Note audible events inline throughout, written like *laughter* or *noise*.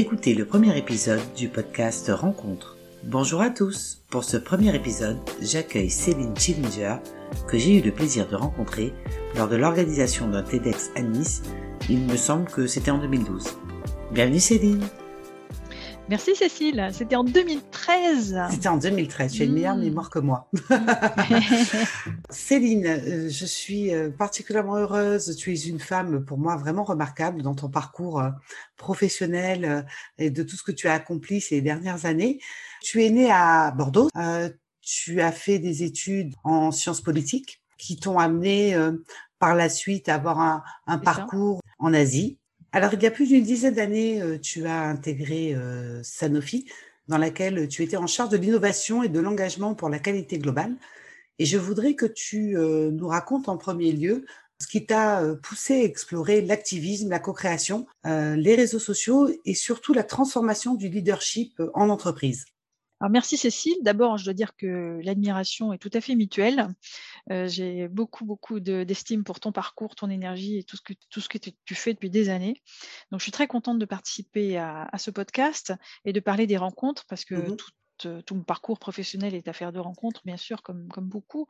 Écoutez le premier épisode du podcast Rencontre. Bonjour à tous. Pour ce premier épisode, j'accueille Céline Chillinger, que j'ai eu le plaisir de rencontrer lors de l'organisation d'un TEDx à Nice. Il me semble que c'était en 2012. Bienvenue Céline. Merci Cécile, c'était en 2013. C'était en 2013, tu as une meilleure mmh. mémoire que moi. *laughs* Céline, euh, je suis euh, particulièrement heureuse, tu es une femme pour moi vraiment remarquable dans ton parcours euh, professionnel et de tout ce que tu as accompli ces dernières années. Tu es née à Bordeaux, tu as fait des études en sciences politiques qui t'ont amené par la suite à avoir un, un parcours en Asie alors, il y a plus d'une dizaine d'années, euh, tu as intégré euh, Sanofi, dans laquelle tu étais en charge de l'innovation et de l'engagement pour la qualité globale. Et je voudrais que tu euh, nous racontes en premier lieu ce qui t'a poussé à explorer l'activisme, la co-création, les réseaux sociaux et surtout la transformation du leadership en entreprise. Alors merci Cécile. D'abord, je dois dire que l'admiration est tout à fait mutuelle. Euh, j'ai beaucoup, beaucoup d'estime pour ton parcours, ton énergie et tout ce que, tout ce que tu fais depuis des années. Donc, je suis très contente de participer à, ce podcast et de parler des rencontres parce que mmh tout, tout, mon parcours professionnel est affaire de rencontres, bien sûr, comme, comme beaucoup.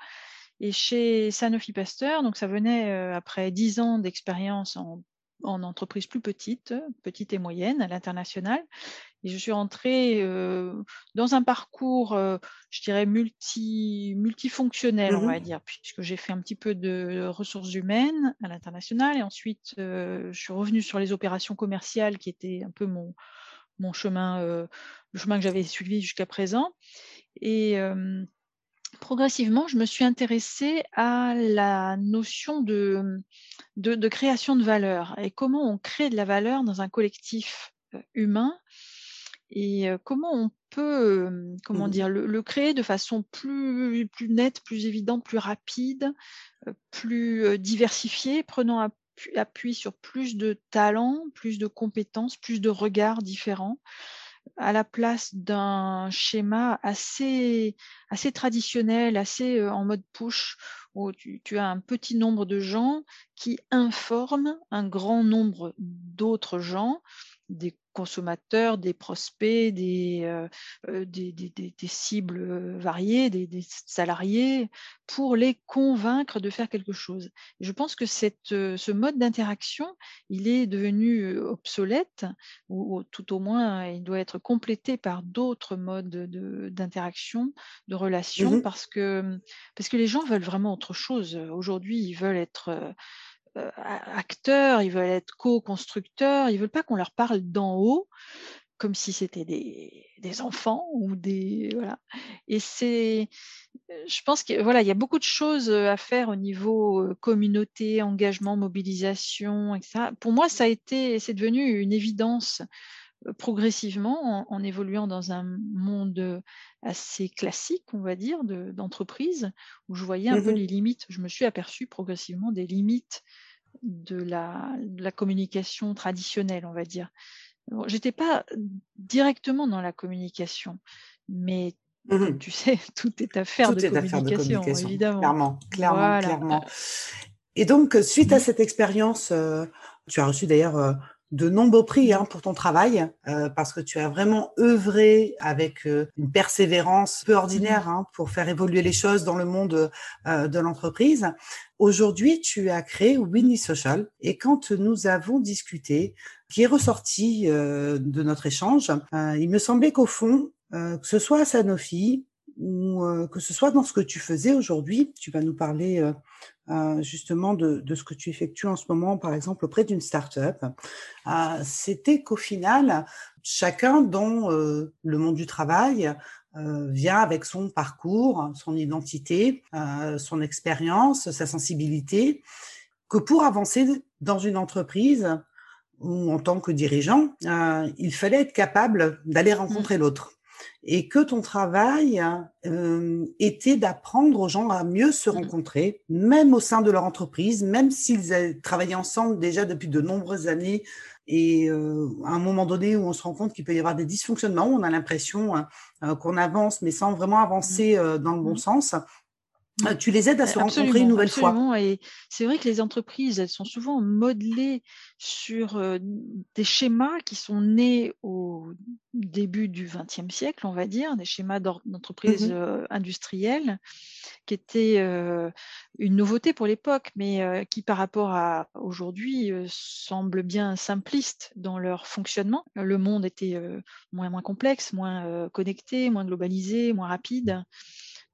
Et chez Sanofi Pasteur, donc ça venait euh, après dix ans d'expérience en en entreprise plus petite, petite et moyenne, à l'international. Et je suis rentrée euh, dans un parcours, euh, je dirais, multi, multifonctionnel, on mmh va dire, puisque j'ai fait un petit peu de ressources humaines à l'international. Et ensuite, euh, je suis revenue sur les opérations commerciales, qui était un peu mon, mon chemin, le chemin que j'avais suivi jusqu'à présent. Et progressivement, je me suis intéressée à la notion de, de, création de valeur et comment on crée de la valeur dans un collectif euh, humain et euh, comment on peut euh, comment mmh. dire, le, créer de façon plus, plus nette, plus évidente, plus rapide, plus diversifiée, prenant appui sur plus de talents, plus de compétences, plus de regards différents à la place d'un schéma assez, assez traditionnel, assez en mode push, où tu, tu, as un petit nombre de gens qui informent un grand nombre d'autres gens, des consommateurs, des prospects, des, euh, euh, des, des, des, cibles euh, variées, des, salariés, pour les convaincre de faire quelque chose. je pense que cette, ce mode d'interaction, il est devenu obsolète, ou, tout au moins, il doit être complété par d'autres modes d'interaction, de, relations, mmh parce, que, parce que les gens veulent vraiment autre chose. Aujourd'hui, ils veulent être acteurs, ils veulent être co-constructeurs, ils veulent pas qu'on leur parle d'en haut comme si c'était des, des, enfants ou des voilà. Et c'est, je pense que voilà, il y a beaucoup de choses à faire au niveau euh, communauté, engagement, mobilisation, etc. Pour moi, ça a été, c'est devenu une évidence euh, progressivement en, évoluant dans un monde assez classique, on va dire, d'entreprise, où je voyais un peu mmh les limites. Je me suis aperçue progressivement des limites de la, la communication traditionnelle, on va dire. J'étais pas directement dans la communication, mais mmh tu sais, *laughs* tout est affaire, de, communication, évidemment. Clairement, clairement, clairement. Et donc, suite à mmh cette expérience, euh, tu as reçu d'ailleurs euh, de nombreux prix hein, pour ton travail, euh, parce que tu as vraiment œuvré avec euh, une persévérance peu ordinaire mmh. hein, pour faire évoluer les choses dans le monde euh, de l'entreprise. Aujourd'hui, tu as créé Winnie Social, et quand nous avons discuté, qui est ressorti de notre échange, il me semblait qu'au fond, que ce soit à Sanofi, ou que ce soit dans ce que tu faisais aujourd'hui, tu vas nous parler euh, justement de, de, ce que tu effectues en ce moment, par exemple auprès d'une start-up, euh, c'était qu'au final, chacun dans euh, le monde du travail vient avec son parcours, son identité, son expérience, sa sensibilité, que pour avancer dans une entreprise ou en tant que dirigeant, il fallait être capable d'aller mmh. rencontrer l'autre et que ton travail euh, était d'apprendre aux gens à mieux se mmh rencontrer, même au sein de leur entreprise, même s'ils travaillaient ensemble déjà depuis de nombreuses années. Et euh, à un moment donné où on se rend compte qu'il peut y avoir des dysfonctionnements, on a l'impression hein, euh, qu'on avance, mais sans vraiment mmh. avancer dans le bon mmh. sens. tu les aides à se rencontrer une nouvelle fois. Et c'est vrai que les entreprises, elles sont souvent modelées sur des schémas qui sont nés au début du XXe siècle, on va dire, des schémas d'entreprise mmh euh, industrielle, qui étaient une nouveauté pour l'époque, mais qui par rapport à aujourd'hui semblent bien simplistes dans leur fonctionnement. Le monde était moins moins complexe, moins connecté, moins globalisé, moins rapide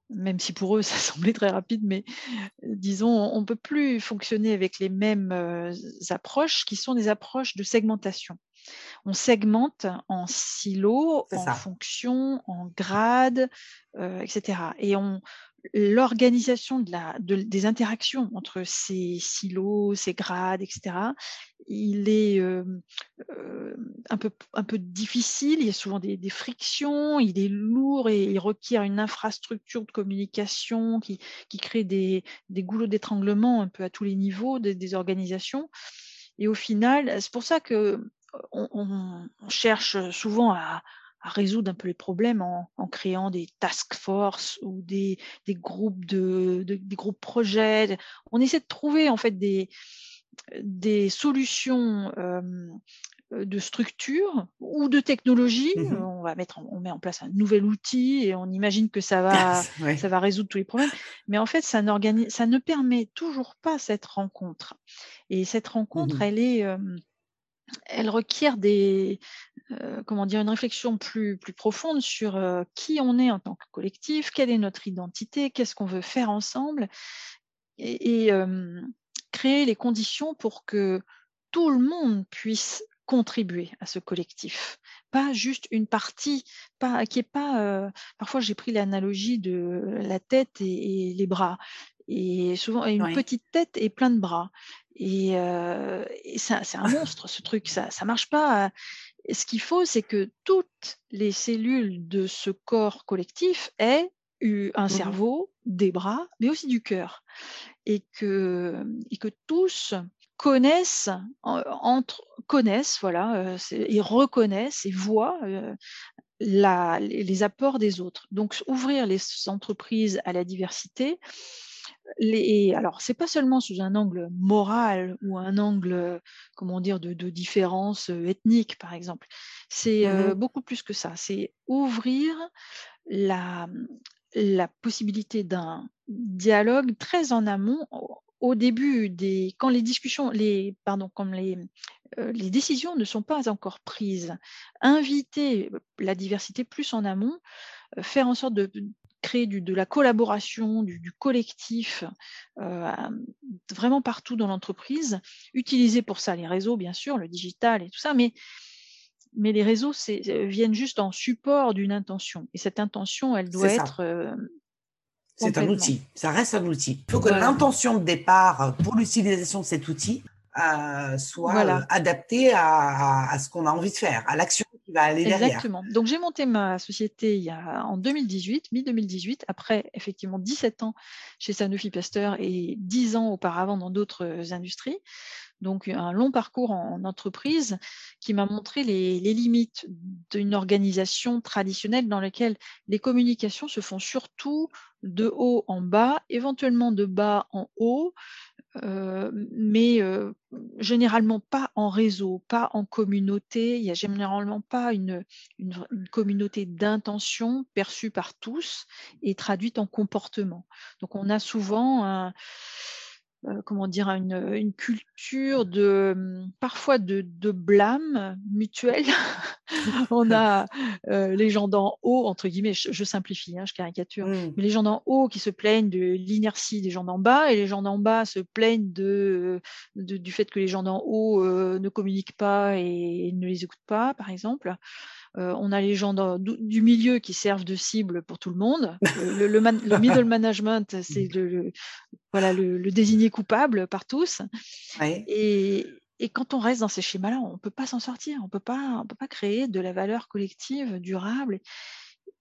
même si pour eux *laughs* ça semblait très rapide, mais disons, on ne peut plus fonctionner avec les mêmes approches qui sont des approches de segmentation. On segmente en silos, en fonctions, en grades, etc. Et on, l'organisation de la, des interactions entre ces silos, ces grades, etc., il est un, peu, un peu difficile, il y a souvent des, frictions, il est lourd et il requiert une infrastructure de communication qui, qui crée des, des goulots d'étranglement un peu à tous les niveaux des, organisations. Et au final, c'est pour ça que on cherche souvent à, résoudre un peu les problèmes en, créant des task force ou des, groupes de, des groupes projets. On essaie de trouver en fait des, des solutions de structure ou de technologie. Mmh on va mettre, on met en place un nouvel outil et on imagine que ça va, ça va résoudre tous les problèmes. Mais en fait, ça, ça ne permet toujours pas cette rencontre. Et cette rencontre, mmh elle est elle requiert des, euh, comment dire, une réflexion plus, plus profonde sur euh, qui on est en tant que collectif, quelle est notre identité, qu'est-ce qu'on veut faire ensemble, et, créer les conditions pour que tout le monde puisse contribuer à ce collectif, pas juste une partie, pas qui est pas. Euh, parfois, j'ai pris l'analogie de la tête et, les bras, et souvent une petite tête et plein de bras. Et, euh, c'est un *laughs* monstre, ce truc, ça ne marche pas. ce qu'il faut, c'est que toutes les cellules de ce corps collectif aient eu un mmh cerveau, des bras, mais aussi du cœur. Et que, et que tous connaissent, entre, connaissent voilà, euh, et reconnaissent et voient euh, la, les apports des autres. Donc, ouvrir les entreprises à la diversité, les, alors, c'est pas seulement sous un angle moral ou un angle, comment dire, de, différence ethnique, par exemple. C'est mmh beaucoup plus que ça. C'est ouvrir la, la possibilité d'un dialogue très en amont au début des quand les discussions les pardon comme les les décisions ne sont pas encore prises inviter la diversité plus en amont faire en sorte de créer de la collaboration, du, collectif, euh, vraiment partout dans l'entreprise. Utiliser pour ça les réseaux, bien sûr, le digital et tout ça, mais, mais les réseaux euh, viennent juste en support d'une intention. Et cette intention, elle doit être... Euh, c'est un outil, ça reste un outil. Il faut que l'intention de départ pour l'utilisation de cet outil soit adaptée à, à, ce qu'on a envie de faire, à l'action Exactement. Donc j'ai monté ma société il y a, en 2018, mi-2018, après effectivement 17 ans chez Sanofi Pasteur et 10 ans auparavant dans d'autres industries. Donc un long parcours en, entreprise qui m'a montré les, limites d'une organisation traditionnelle dans laquelle les communications se font surtout de haut en bas, éventuellement de bas en haut, mais généralement pas en réseau, pas en communauté. Il n'y a généralement pas une, une, communauté d'intention perçue par tous et traduite en comportement. Donc on a souvent un, euh, comment dire, une, une, culture de hum, parfois de, de blâme mutuel. *laughs* on a euh, les gens d'en haut, entre guillemets, je, simplifie, hein, je caricature, mmh. mais les gens d'en haut qui se plaignent de l'inertie des gens d'en bas et les gens d'en bas se plaignent de, du fait que les gens d'en haut euh, ne communiquent pas et, ne les écoutent pas, par exemple. On a les gens du milieu qui servent de cible pour tout le monde. Le, le, middle management, c'est le, voilà, le, désigner coupable par tous. Et, quand on reste dans ces schémas-là, on ne peut pas s'en sortir, on ne peut pas créer de la valeur collective durable.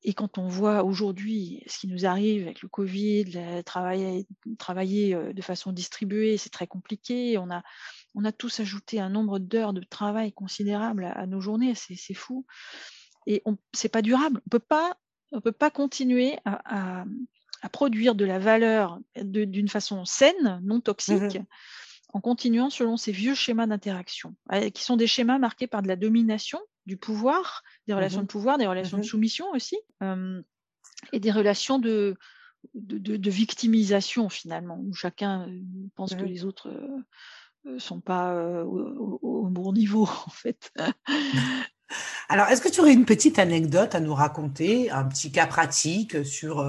Et quand on voit aujourd'hui ce qui nous arrive avec le Covid, travailler, travailler euh, de façon distribuée, c'est très compliqué. On a, on a tous ajouté un nombre d'heures de travail considérable à, nos journées, c'est fou. Et ce n'est pas durable. On ne peut pas continuer à, à produire de la valeur d'une façon saine, non toxique, mmh en continuant selon ces vieux schémas d'interaction, qui sont des schémas marqués par de la domination, du pouvoir, des mmh relations de pouvoir, des relations de soumission aussi, et des relations de, de, victimisation finalement, où chacun pense que les autres sont pas au, bon niveau *laughs* en fait. Alors, est-ce que tu aurais une petite anecdote à nous raconter, un petit cas pratique sur,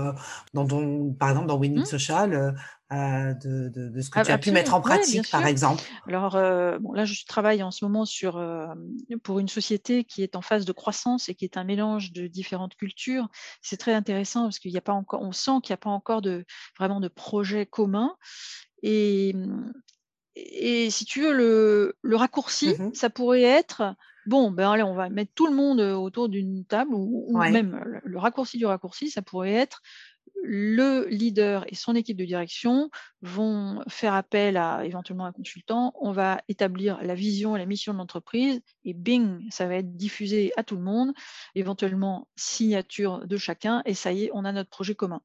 dans par exemple, dans Winning mmh. Social, de, de, ce que tu as pu mettre en pratique, par exemple? Alors, bon, là, je travaille en ce moment sur, pour une société qui est en phase de croissance et qui est un mélange de différentes cultures. C'est très intéressant parce qu'il n'y a pas encore, on sent qu'il n'y a pas encore de, vraiment de projet commun. Et, et si tu veux, le, le raccourci, mmh ça pourrait être bon, ben allez, on va mettre tout le monde autour d'une table, ou, même le, raccourci du raccourci, ça pourrait être le leader et son équipe de direction vont faire appel à éventuellement un consultant, on va établir la vision et la mission de l'entreprise et bing, ça va être diffusé à tout le monde, éventuellement signature de chacun et ça y est, on a notre projet commun.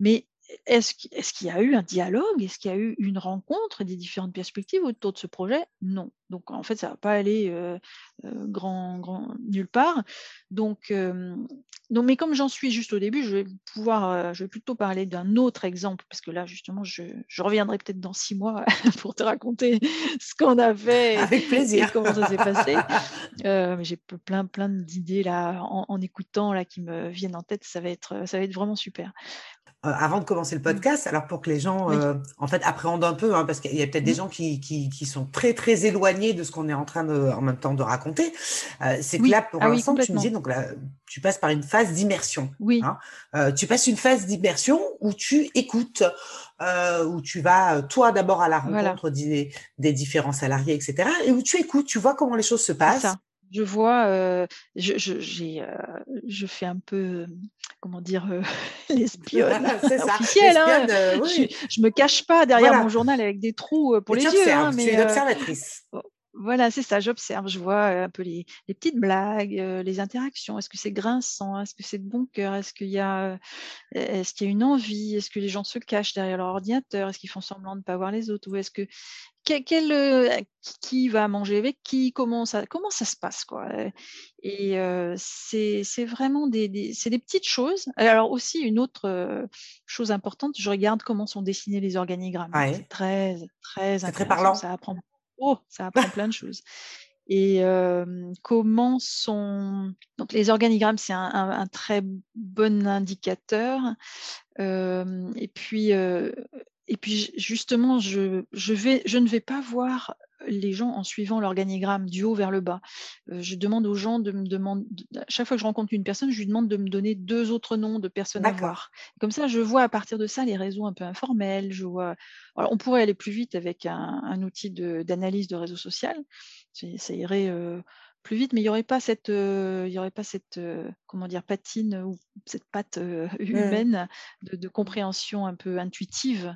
Mais est-ce qu'il y a eu un dialogue? Est-ce qu'il y a eu une rencontre des différentes perspectives autour de ce projet? Non. Donc en fait, ça ne va pas aller euh, euh, grand, grand, nulle part. Donc, donc, mais comme j'en suis juste au début, je vais pouvoir, euh, je vais plutôt parler d'un autre exemple parce que là, justement, je, je reviendrai peut-être dans six mois *laughs* pour te raconter ce qu'on a fait Avec plaisir. et comment ça s'est passé. *laughs* j'ai plein, plein d'idées là en, en, écoutant là qui me viennent en tête. Ça va être, ça va être vraiment super. Euh, avant de commencer le mmh. podcast, alors pour que les gens euh, en fait appréhendent un peu, hein, parce qu'il y a peut-être des mmh. gens qui, qui, qui, sont très très éloignés de ce qu'on est en train de en même temps de raconter. Euh, c'est que là pour ah l'instant tu me dis donc là tu passes par une phase d'immersion. Oui. Hein. tu passes une phase d'immersion où tu écoutes, où tu vas toi d'abord à la rencontre des, des, différents salariés, etc. Et où tu écoutes, tu vois comment les choses se passent. Je vois, je, je, j'ai, je fais un peu, comment dire, *laughs* l'espionne *laughs* officielle. Hein. Je, je me cache pas derrière mon journal avec des trous pour les yeux. Hein, mais, tu es une observatrice. Voilà, c'est ça, j'observe, je vois un peu les, les petites blagues, les interactions. Est-ce que c'est grinçant? Est-ce que c'est de bon cœur? Est-ce qu'il y a, qu'il y a une envie? Est-ce que les gens se cachent derrière leur ordinateur? Est-ce qu'ils font semblant de ne pas voir les autres? Ou est-ce que quel, qui va manger avec qui? Comment ça, comment ça se passe quoi? Et c'est vraiment des, des, des, petites choses. Alors aussi une autre chose importante, je regarde comment sont dessinés les organigrammes. C'est très très très parlant. Ça apprend Oh, ça apprend plein de choses. Et comment sont donc les organigrammes, c'est un, très bon indicateur. et puis et puis justement, je, je, vais, je ne vais pas voir les gens en suivant l'organigramme du haut vers le bas. je demande aux gens de me demander, chaque fois que je rencontre une personne, je lui demande de me donner deux autres noms de personnes à voir. Comme ça, je vois à partir de ça les réseaux un peu informels. Je vois. on pourrait aller plus vite avec un, outil d'analyse de, réseau social. Ça irait plus vite, mais il n'y aurait pas cette, il y aurait pas cette comment dire, patine ou cette patte *laughs* mmh. humaine de, de, compréhension un peu intuitive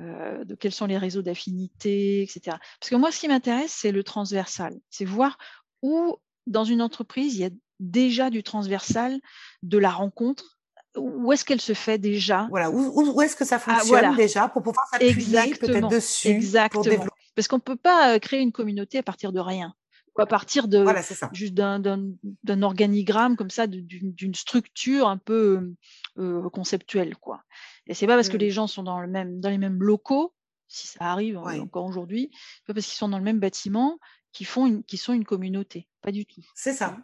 euh, de quels sont les réseaux d'affinité, etc. Parce que moi, ce qui m'intéresse, c'est le transversal. C'est voir où, dans une entreprise, il y a déjà du transversal, de la rencontre. Où est-ce qu'elle se fait déjà? Voilà, où, est-ce que ça ah, fonctionne déjà pour pouvoir s'appuyer peut-être dessus Exactement. Parce qu'on ne peut pas euh, créer une communauté à partir de rien ou à partir de juste d'un organigramme comme ça, d'une structure un peu euh, conceptuelle, quoi. Et c'est pas parce que mmh. les gens sont dans, le même, dans les mêmes locaux, si ça arrive encore aujourd'hui, pas parce qu'ils sont dans le même bâtiment qu'ils font une, sont une communauté. Pas du tout. C'est ça.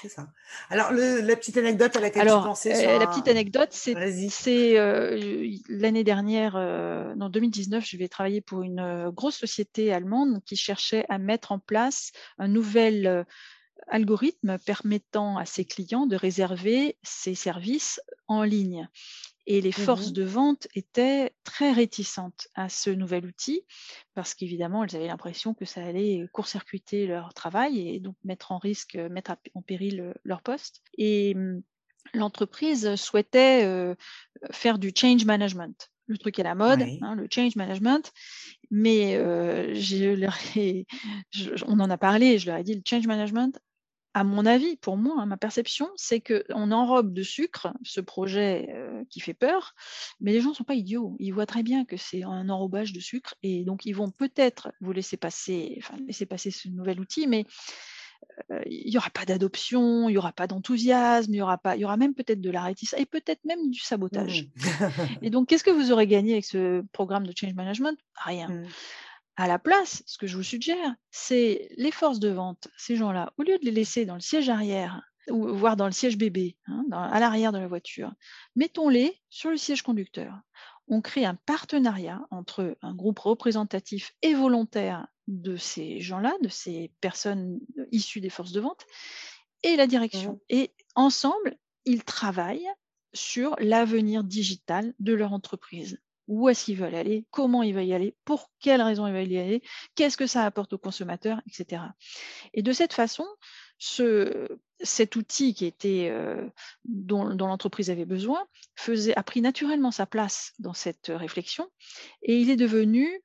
C'est ça. Alors, la petite anecdote à laquelle Alors, tu pensais. Euh, la petite anecdote, c'est euh, l'année dernière, euh, en 2019, je vais travailler pour une euh, grosse société allemande qui cherchait à mettre en place un nouvel algorithme permettant à ses clients de réserver ses services en ligne. Et les mmh forces de vente étaient très réticentes à ce nouvel outil parce qu'évidemment, elles avaient l'impression que ça allait court-circuiter leur travail et donc mettre en risque, mettre en péril leur poste. Et mmh, l'entreprise souhaitait faire du change management. Le truc est la mode, hein, le change management. Mais je leur on en a parlé, je leur ai dit, le change management, à mon avis, pour moi, hein, ma perception, c'est qu'on enrobe de sucre ce projet qui fait peur, mais les gens ne sont pas idiots. Ils voient très bien que c'est un enrobage de sucre et donc ils vont peut-être vous laisser passer, enfin, laisser passer ce nouvel outil, mais il n'y aura pas d'adoption, il n'y aura pas d'enthousiasme, il y aura pas, il y aura même peut-être de la réticence et peut-être même du sabotage. Mmh. *laughs* et donc, qu'est-ce que vous aurez gagné avec ce programme de change management? Rien. Mmh. À la place, ce que je vous suggère, c'est les forces de vente, ces gens-là, au lieu de les laisser dans le siège arrière, ou voire dans le siège bébé, hein, à l'arrière de la voiture, mettons-les sur le siège conducteur. On crée un partenariat entre un groupe représentatif et volontaire de ces gens-là, de ces personnes issues des forces de vente, et la direction. Mmh. Et ensemble, ils travaillent sur l'avenir digital de leur entreprise où est-ce qu'ils veulent aller, comment ils veulent y aller, pour quelles raisons ils veulent y aller, qu'est-ce que ça apporte aux consommateurs, etc. Et de cette façon, ce, cet outil qui était, euh, dont, l'entreprise avait besoin a pris naturellement sa place dans cette réflexion et il est devenu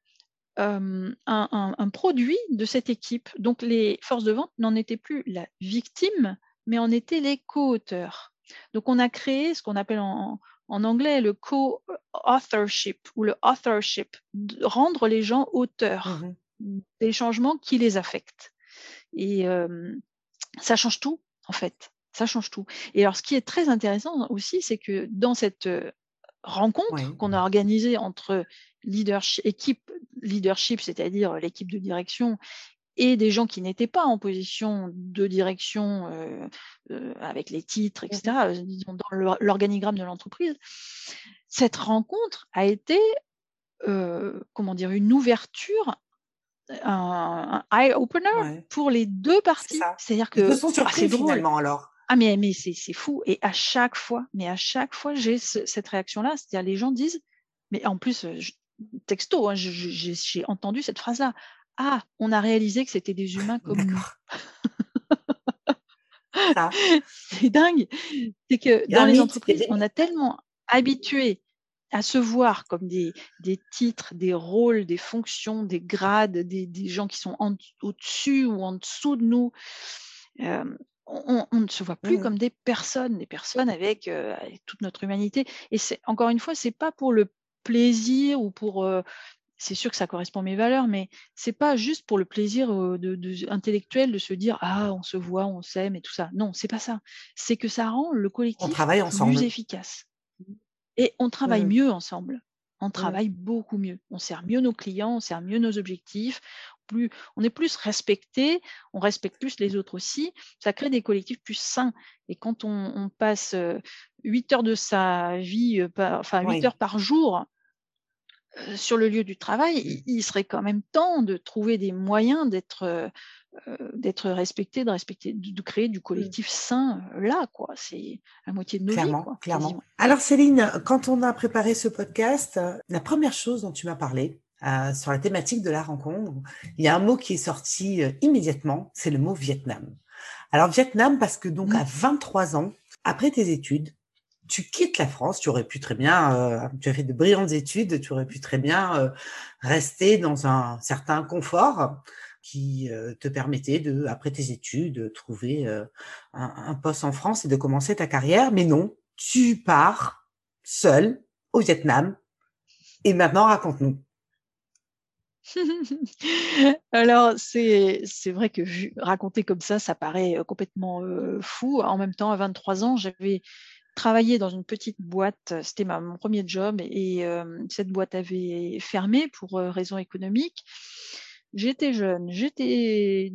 euh, un, un, produit de cette équipe. Donc les forces de vente n'en étaient plus la victime, mais en étaient les co-auteurs. Donc on a créé ce qu'on appelle en, en anglais le co-authorship ou le authorship, rendre les gens auteurs mmh des changements qui les affectent. Et ça change tout, en fait. Ça change tout. Et alors, ce qui est très intéressant aussi, c'est que dans cette rencontre qu'on a organisée entre leadership, équipe leadership, c'est-à-dire l'équipe de direction, et des gens qui n'étaient pas en position de direction euh, euh, avec les titres, etc., euh, disons, dans l'organigramme de l'entreprise, cette rencontre a été, comment dire, une ouverture, un, eye-opener pour les deux parties. C'est-à-dire que ah, c'est drôle. alors. Ah mais, mais c'est fou. Et à chaque fois, mais à chaque fois, j'ai cette réaction-là. C'est-à-dire les gens disent, mais en plus, texto, hein, j'ai entendu cette phrase-là. Ah, on a réalisé que c'était des humains comme nous. *laughs* c'est dingue. C'est que dans les entreprises, on a tellement habitué à se voir comme des, titres, des rôles, des fonctions, des grades, des, gens qui sont au-dessus ou en dessous de nous. Euh, on, ne se voit plus mmh. comme des personnes, des personnes avec, euh, avec toute notre humanité. Et c'est encore une fois, c'est pas pour le plaisir ou pour euh, c'est sûr que ça correspond à mes valeurs, mais c'est pas juste pour le plaisir de, intellectuel de se dire ah on se voit, on s'aime et tout ça. Non, c'est pas ça. C'est que ça rend le collectif plus efficace. Et on travaille mieux ensemble. On travaille beaucoup mieux. On sert mieux nos clients, on sert mieux nos objectifs. Plus, on est plus respecté, on respecte plus les autres aussi. Ça crée des collectifs plus sains. Et quand on, passe 8 heures de sa vie, enfin 8 heures par jour euh, sur le lieu du travail, il, serait quand même temps de trouver des moyens d'être euh, d'être respecté, de respecter, de, créer du mmh. collectif sain euh, là, quoi. C'est la moitié de nos clairement, vies, Clairement. Alors Céline, quand on a préparé ce podcast, la première chose dont tu m'as parlé sur la thématique de la rencontre, il y a un mot qui est sorti immédiatement, c'est le mot Vietnam. Alors Vietnam parce que donc mmh. à 23 ans, après tes études, tu quittes la France, tu aurais pu très bien, euh, tu as fait de brillantes études, tu aurais pu très bien euh, rester dans un certain confort qui euh, te permettait de, après tes études, de trouver un, poste en France et de commencer ta carrière. Mais non, tu pars seul au Vietnam. Et maintenant, raconte-nous. *laughs* Alors, c'est vrai que raconter comme ça, ça paraît complètement fou. En même temps, à 23 ans, j'avais travaillé dans une petite boîte, c'était mon premier job, et cette boîte avait fermé pour raisons économiques. J'étais jeune, j'étais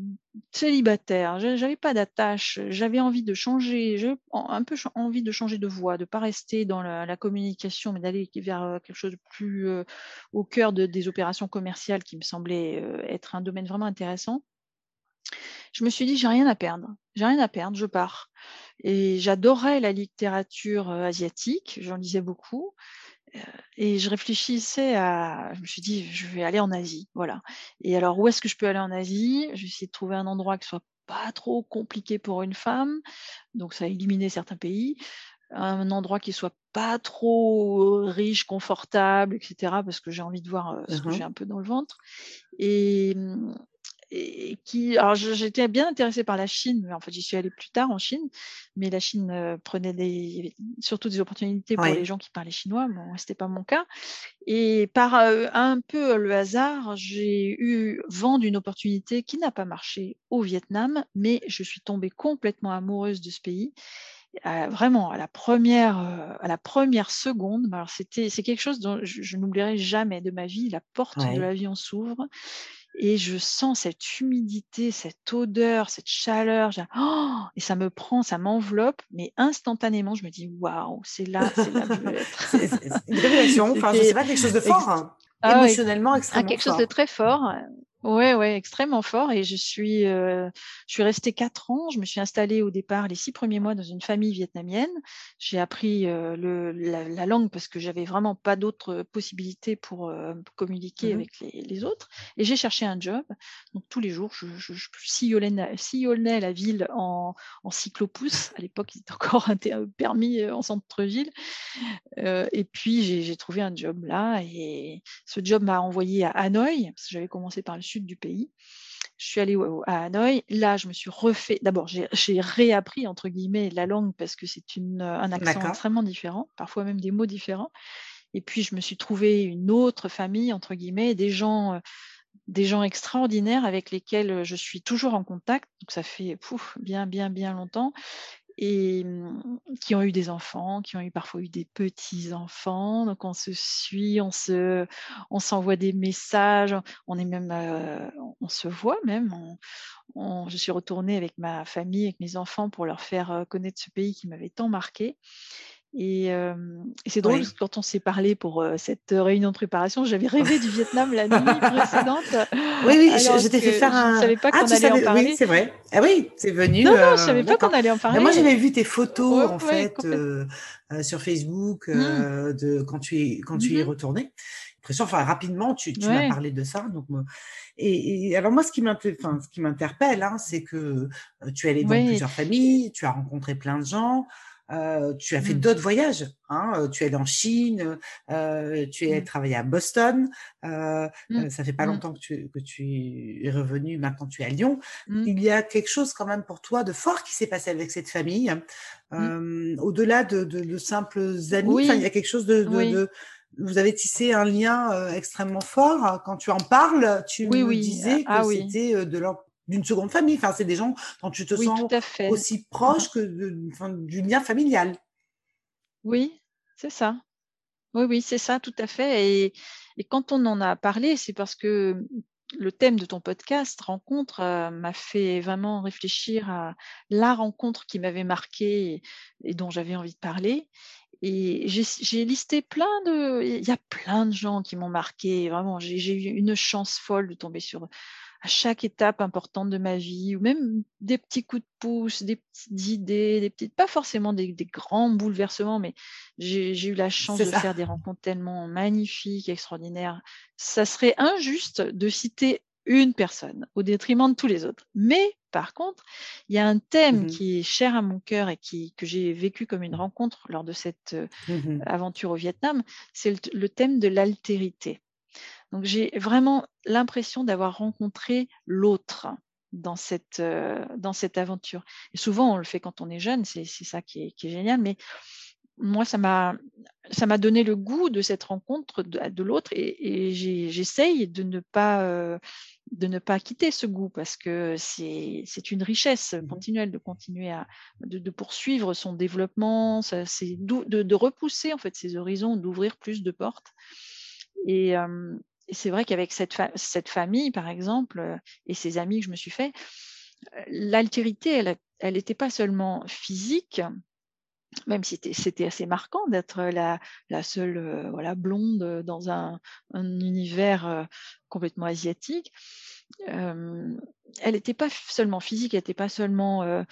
célibataire, j'avais pas d'attache, j'avais envie de changer, un peu envie de changer de voie, de pas rester dans la, communication, mais d'aller vers quelque chose de plus au cœur des opérations commerciales qui me semblait être un domaine vraiment intéressant. Je me suis dit, j'ai rien à perdre, j'ai rien à perdre, je pars. Et j'adorais la littérature asiatique, j'en lisais beaucoup. Et je réfléchissais à. Je me suis dit, je vais aller en Asie. Voilà. Et alors, où est-ce que je peux aller en Asie? Je vais essayer de trouver un endroit qui soit pas trop compliqué pour une femme. Donc, ça a éliminé certains pays. Un endroit qui soit pas trop riche, confortable, etc. Parce que j'ai envie de voir ce que mmh j'ai un peu dans le ventre. Et, et qui, alors j'étais bien intéressée par la Chine, mais en fait j'y suis allée plus tard en Chine, mais la Chine euh, prenait des, surtout des opportunités pour les gens qui parlaient chinois, bon c'était pas mon cas. Et par euh, un peu le hasard, j'ai eu vent d'une opportunité qui n'a pas marché au Vietnam, mais je suis tombée complètement amoureuse de ce pays. vraiment à la première euh, à la première seconde alors c'était c'est quelque chose dont je, n'oublierai jamais de ma vie. La porte de l'avion s'ouvre et je sens cette humidité, cette odeur, cette chaleur, oh et ça me prend, ça m'enveloppe, mais instantanément, je me dis waouh, c'est là, c'est là que je veux *laughs* être. c'est une révélation, enfin, je sais pas, quelque chose de fort, hein. ah émotionnellement ah, extrêmement quelque chose de très fort. Ouais, ouais, extrêmement fort. Et je suis, euh, je suis restée quatre ans. Je me suis installée au départ les six premiers mois dans une famille vietnamienne. J'ai appris euh, le, la, langue parce que j'avais vraiment pas d'autres possibilités pour euh, communiquer mmh avec les, les, autres. Et j'ai cherché un job. Donc tous les jours, je, je, je sillonnais, la ville en, en cyclopousse. À l'époque, il était encore *laughs* un permis en centre-ville. et puis j'ai trouvé un job là. Et ce job m'a envoyé à Hanoï parce que j'avais commencé par le sud du pays. Je suis allée à Hanoï. Là, je me suis refait. D'abord, j'ai réappris entre guillemets la langue parce que c'est un accent extrêmement différent, parfois même des mots différents. Et puis, je me suis trouvé une autre famille entre guillemets, des gens, des gens extraordinaires avec lesquels je suis toujours en contact. Donc, ça fait pouf, bien, bien, bien longtemps et mmh, qui ont eu des enfants, qui ont eu parfois eu des petits-enfants. Donc on se suit, on se, on s'envoie des messages, on est même, euh, on se voit même. je suis retournée avec ma famille, avec mes enfants pour leur faire euh, connaître ce pays qui m'avait tant marqué. Et, c'est drôle, quand on s'est parlé pour cette réunion de préparation, j'avais rêvé du Vietnam la nuit *laughs* précédente. Oui, oui, je, t'ai fait faire un. Je ne savais pas ah, qu'on allait en parler. Oui, c'est vrai. Ah oui, c'est venu. Non, non, je ne savais pas qu'on allait en parler. moi, j'avais vu tes photos, en fait, sur Facebook, mmh. de, quand tu, es, quand tu y es mmh retourné. Enfin, rapidement, tu, tu m'as parlé de ça. Donc, et, alors, moi, ce qui m'interpelle, hein, c'est que tu es allé dans plusieurs familles, tu as rencontré plein de gens. Euh, tu as fait mmh. d'autres voyages. Hein, euh, tu es allé en Chine, euh, tu es mmh. travaillé à Boston. Euh, mmh. ça fait pas longtemps que tu, que tu es revenu. Maintenant, tu es à Lyon. Il y a quelque chose quand même pour toi de fort qui s'est passé avec cette famille. Au-delà de, de, de, simples amis, il y a quelque chose de, de, vous avez tissé un lien extrêmement fort. Quand tu en parles, tu me disais ah que c'était de leur d'une seconde famille. Enfin, c'est des gens dont tu te sens aussi proche que du lien familial. Oui, c'est ça. Oui, oui, c'est ça, tout à fait. Et, quand on en a parlé, c'est parce que le thème de ton podcast, rencontre, euh, m'a fait vraiment réfléchir à la rencontre qui m'avait marqué et, dont j'avais envie de parler. Et j'ai listé plein de... Il y a plein de gens qui m'ont marqué. Vraiment, j'ai eu une chance folle de tomber sur à chaque étape importante de ma vie, ou même des petits coups de pouce, des petites idées, des petites, pas forcément des, grands bouleversements, mais j'ai eu la chance de faire des rencontres tellement magnifiques, extraordinaires. Ça serait injuste de citer une personne au détriment de tous les autres. Mais par contre, il y a un thème mmh qui est cher à mon cœur et qui, que j'ai vécu comme une rencontre lors de cette euh, mmh aventure au Vietnam, c'est le, thème de l'altérité. Donc j'ai vraiment l'impression d'avoir rencontré l'autre dans cette, euh, dans cette aventure. Et souvent, on le fait quand on est jeune, c'est ça qui est, qui est, génial, mais moi, ça m'a donné le goût de cette rencontre de, l'autre et, j'essaye de ne pas euh, de ne pas quitter ce goût parce que c'est une richesse mmh continuelle de continuer à de, poursuivre son développement, c'est de, de, repousser en fait ses horizons, d'ouvrir plus de portes. Et, euh, et c'est vrai qu'avec cette, famille, par exemple, euh, et ses amis que je me suis fait, euh, l'altérité, elle n'était pas seulement physique, même si c'était assez marquant d'être la, seule euh, blonde dans un univers complètement asiatique. elle n'était pas seulement physique, elle n'était pas seulement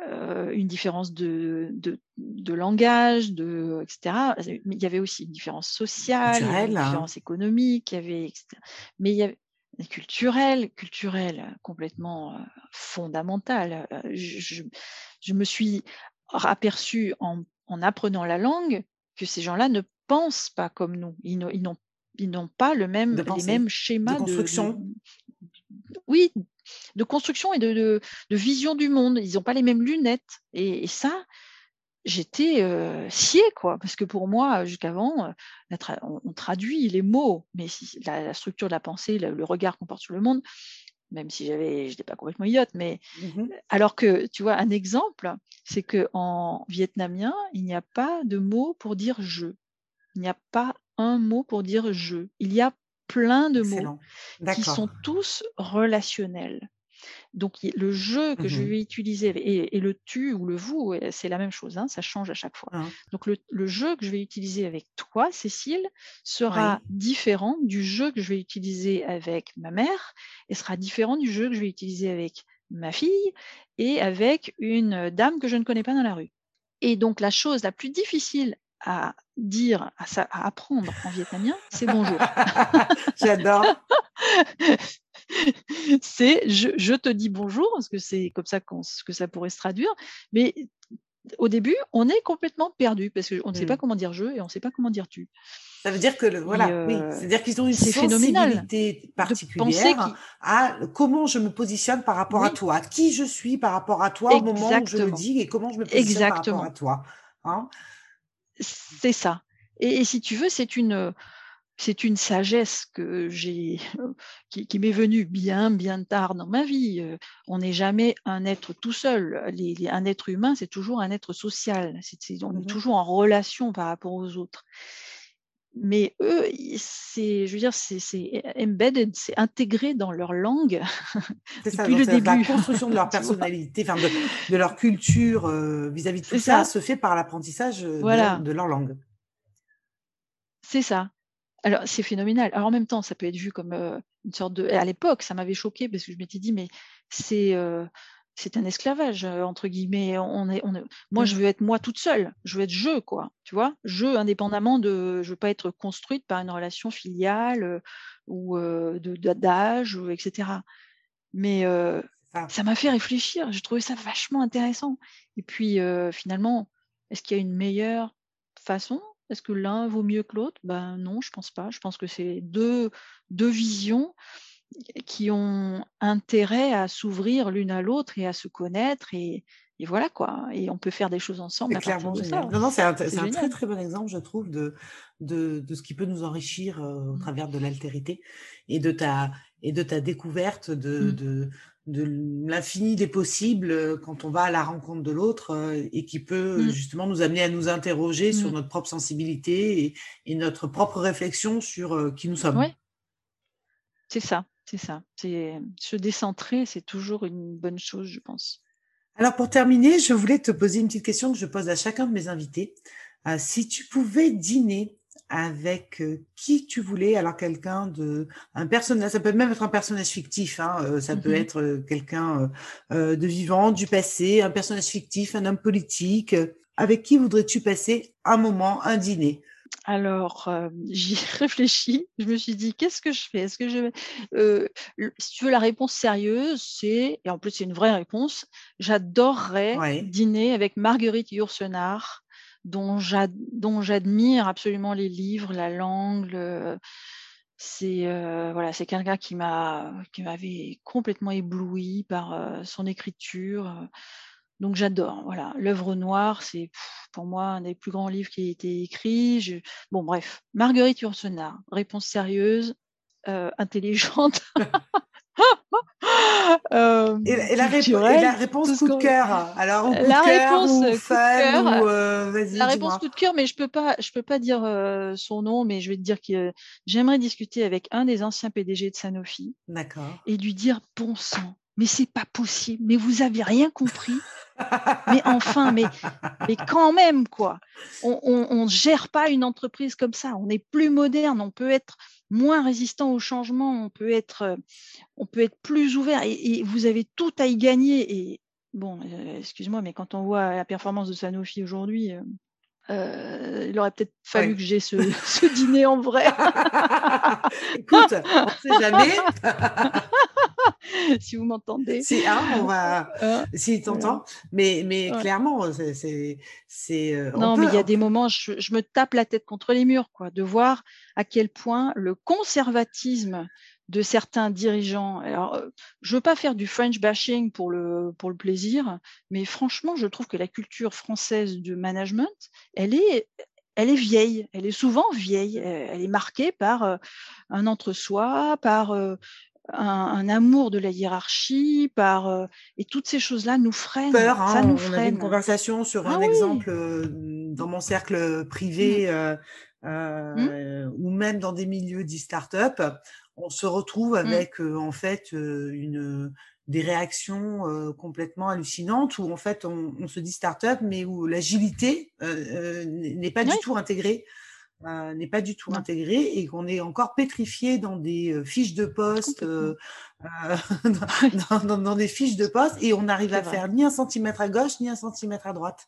euh, une différence de, de, de, langage, de, etc. Mais il y avait aussi une différence sociale, une hein. différence économique, il y avait, etc. mais il y avait culturelle, culturelle complètement euh, fondamentale. Euh, je, je, me suis aperçue en, en, apprenant la langue que ces gens-là ne pensent pas comme nous. Ils n'ont ils n'ont pas le même, les mêmes schémas de construction. oui, de construction et de, vision du monde. Ils n'ont pas les mêmes lunettes. Et, ça, j'étais euh, sciée, quoi. Parce que pour moi, jusqu'avant, euh, on, traduit les mots, mais la, structure de la pensée, le, regard qu'on porte sur le monde, même si j'avais, je n'étais pas complètement idiote, mais mmh alors que, tu vois, un exemple, c'est que en vietnamien, il n'y a pas de mot pour dire je. Il n'y a pas un mot pour dire je. Il y a plein de mots qui sont tous relationnels. Donc le jeu que je mmh vais utiliser et, le tu ou le vous, c'est la même chose, hein, ça change à chaque fois. Ah. Donc le, jeu que je vais utiliser avec toi, Cécile, sera différent du jeu que je vais utiliser avec ma mère et sera différent du jeu que je vais utiliser avec ma fille et avec une dame que je ne connais pas dans la rue. Et donc la chose la plus difficile à dire, à, apprendre en vietnamien, c'est bonjour. *laughs* J'adore. *laughs* c'est je, te dis bonjour, parce que c'est comme ça que ça pourrait se traduire. Mais au début, on est complètement perdu parce qu'on ne sait pas mmh. comment dire je et on ne sait pas comment dire tu. Ça veut dire que voilà, oui, euh, c'est-à-dire qu'ils ont une sensibilité particulière à comment je me positionne par rapport à toi, qui je suis par rapport à toi au moment où je le dis et comment je me positionne par rapport à toi. Hein c'est ça. Et, si tu veux, c'est une, c'est une sagesse que j'ai, qui, m'est venue bien, bien tard dans ma vie. On n'est jamais un être tout seul. un être humain, c'est toujours un être social. on est mmh toujours en relation par rapport aux autres. Mais eux, c'est, je veux dire, c'est, embedded, c'est intégré dans leur langue *laughs* depuis ça, le début. La construction de leur *laughs* personnalité, enfin de, leur culture vis-à-vis de tout ça, se fait par l'apprentissage de, leur langue. C'est ça. Alors, c'est phénoménal. Alors, en même temps, ça peut être vu comme une sorte de. À l'époque, ça m'avait choqué parce que je m'étais dit, mais c'est c'est un esclavage entre guillemets. On est, on Moi, je mmh. veux être moi toute seule. Je veux être je, quoi. Tu vois, je indépendamment de, je veux pas être construite par une relation filiale ou de d'âge, etc. Mais ça m'a fait réfléchir. J'ai trouvé ça vachement intéressant. Et puis finalement, est-ce qu'il y a une meilleure façon? Est-ce que l'un vaut mieux que l'autre? Ben non, je pense pas. Je pense que c'est deux deux visions qui ont intérêt à s'ouvrir l'une à l'autre et à se connaître et, voilà quoi. Et on peut faire des choses ensemble. C'est clairement génial. Non, non, c'est un, très très bon exemple, je trouve, de, de, ce qui peut nous enrichir euh, au mmh. travers de l'altérité et de ta et de ta découverte de, mmh. de, l'infini des possibles euh, quand on va à la rencontre de l'autre euh, et qui peut mmh. justement nous amener à nous interroger sur notre propre sensibilité et, notre propre réflexion sur qui nous sommes. Oui, c'est ça. C'est ça. C'est se décentrer, c'est toujours une bonne chose, je pense. Alors pour terminer, je voulais te poser une petite question que je pose à chacun de mes invités. Euh, si tu pouvais dîner avec euh, qui tu voulais, alors quelqu'un de un personnage, ça peut même être un personnage fictif, hein, euh, ça peut mmh être quelqu'un de vivant, du passé, un personnage fictif, un homme politique. Avec qui voudrais-tu passer un moment, un dîner? Alors, *laughs* j'y réfléchis. Je me suis dit, qu'est-ce que je fais? Est-ce que je euh, si tu veux la réponse sérieuse, c'est et en plus c'est une vraie réponse. J'adorerais dîner avec Marguerite Yourcenar, dont j'admire absolument les livres, la langue. c'est voilà, c'est quelqu'un qui m'a qui m'avait complètement ébloui par son écriture. Donc j'adore. Voilà, l'œuvre noire, c'est pour moi un des plus grands livres qui a été écrit. Bon, bref, Marguerite Yourcenar, réponse sérieuse, euh, intelligente. *laughs* euh, et, la, réponse coup de cœur. Alors, coup la de réponse ou coup de cœur. Euh, la réponse coup de cœur, mais je peux pas, je peux pas dire son nom, mais je vais te dire que j'aimerais discuter avec un des anciens PDG de Sanofi. D'accord. Et lui dire bon sang, mais c'est pas possible, mais vous avez rien compris *laughs* mais enfin, mais, mais quand même, quoi. On ne gère pas une entreprise comme ça. On est plus moderne, on peut être moins résistant au changement, on peut être, on peut être plus ouvert et, vous avez tout à y gagner. Et bon, euh, excuse-moi, mais quand on voit la performance de Sanofi aujourd'hui, euh, euh, il aurait peut-être fallu que j'ai ce, ce, dîner en vrai. *laughs* Écoute, on ne sait jamais. *laughs* *laughs* si vous m'entendez. Si, hein, on va. *laughs* Hein, si t'entends. Mais, mais clairement, c'est. Euh, non, mais il y a des moments, je, me tape la tête contre les murs, quoi, de voir à quel point le conservatisme de certains dirigeants. Alors, euh, je veux pas faire du French bashing pour le, pour le plaisir, mais franchement, je trouve que la culture française de management, elle est, elle est vieille, elle est souvent vieille, elle est marquée par euh, un entre-soi, par euh, un, amour de la hiérarchie, par et toutes ces choses-là nous freinent. Peur, ça hein, nous on freine. avait une conversation sur Ah un oui. exemple dans mon cercle privé Mmh. euh, ou même dans des milieux dits start-up. On se retrouve Mmh. avec en fait une des réactions complètement hallucinantes où en fait on, on se dit start-up mais où l'agilité euh, n'est pas Oui. du tout intégrée euh, n'est pas du tout Non. intégrée et qu'on est encore pétrifié dans des euh, fiches de poste, euh, euh, *laughs* dans, dans- dans des fiches de poste et on n'arrive à vrai. faire ni un centimètre à gauche ni un centimètre à droite.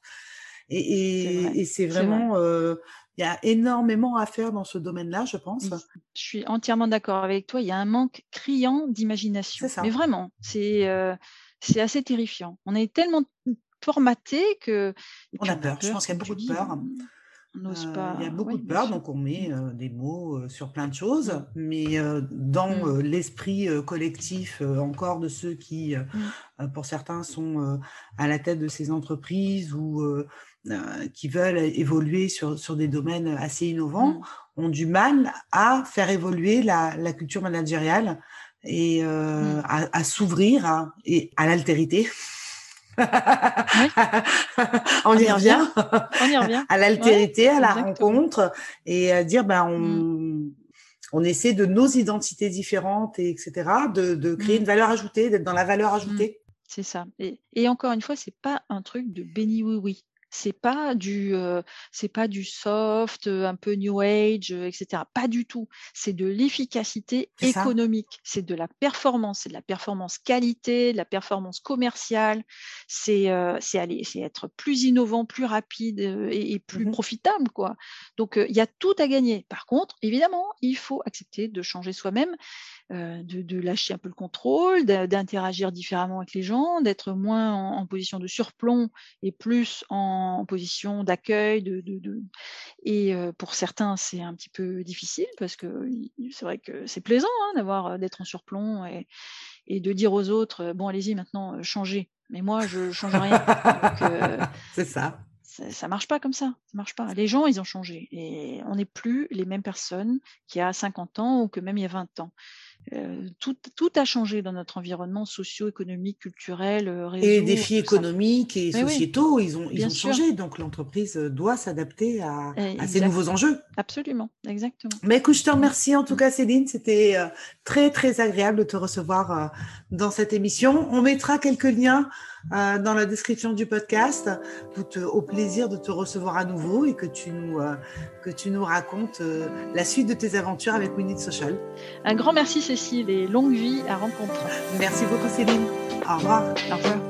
Et, C'est et, vrai. et c'est C'est vrai. vraiment, euh, il y a énormément à faire dans ce domaine-là, je pense. Je suis entièrement d'accord avec toi. Il y a un manque criant d'imagination. C'est ça. Mais vraiment, c'est c'est assez terrifiant. On est tellement formaté que. On a peur. Je pense qu'il y a beaucoup de peur. Euh, il y a beaucoup oui, de peur, donc on met Mm. euh, des mots euh, sur plein de choses, mais dans Mm. euh, l'esprit collectif encore de ceux qui, euh, Mm. euh, pour certains, sont à la tête de ces entreprises ou qui veulent évoluer sur, sur des domaines assez innovants, Mm. ont du mal à faire évoluer la, la culture managériale et à, à s'ouvrir et à l'altérité. *laughs* on, y revient *laughs* On y revient. à l'altérité, à la exactement. rencontre et à dire ben on, Mm. on essaie de nos identités différentes et etc. de, de créer Mm. une valeur ajoutée, d'être dans la valeur ajoutée. C'est ça. Et, et encore une fois, c'est pas un truc de béni oui oui. C'est pas du, euh, c'est pas du soft, un peu new age, etc. Pas du tout. C'est de l'efficacité économique. C'est de la performance. C'est de la performance qualité, de la performance commerciale. C'est, euh, c'est aller, c'est être plus innovant, plus rapide et, et plus Mhm. profitable, quoi. Donc euh, il y a tout à gagner. Par contre, évidemment, il faut accepter de changer soi-même de, de lâcher un peu le contrôle, d'interagir différemment avec les gens, d'être moins en, en position de surplomb et plus en, en position d'accueil. De, de, de- Et euh, pour certains, c'est un petit peu difficile parce que c'est vrai que c'est plaisant hein, d'avoir euh, d'être en surplomb et, et de dire aux autres euh, bon allez-y maintenant changez. Mais moi je change rien. Euh, *laughs* C'est ça. ça, ça marche pas comme ça. Ça marche pas. Les gens, ils ont changé. Et on n'est plus les mêmes personnes qu'il y a 50 ans ou que même il y a 20 ans. Euh, tout, tout a changé dans notre environnement socio-économique, culturel, euh, réseau. Et les défis économiques et Mais oui. sociétaux, ils ont, ils sûr. changé. Donc l'entreprise doit s'adapter à, à ces nouveaux enjeux. Absolument, exactement. Mais écoute, je te remercie en tout Mm. cas, Céline. C'était euh, très, très agréable de te recevoir euh, dans cette émission. On mettra quelques liens euh, dans la description du podcast pour te- au plaisir de te recevoir à nouveau et que tu nous, euh, que tu nous racontes euh, la suite de tes aventures avec Need Social. Un grand merci Cécile et longue vie à rencontre. Merci beaucoup, Céline. Au revoir. Au revoir.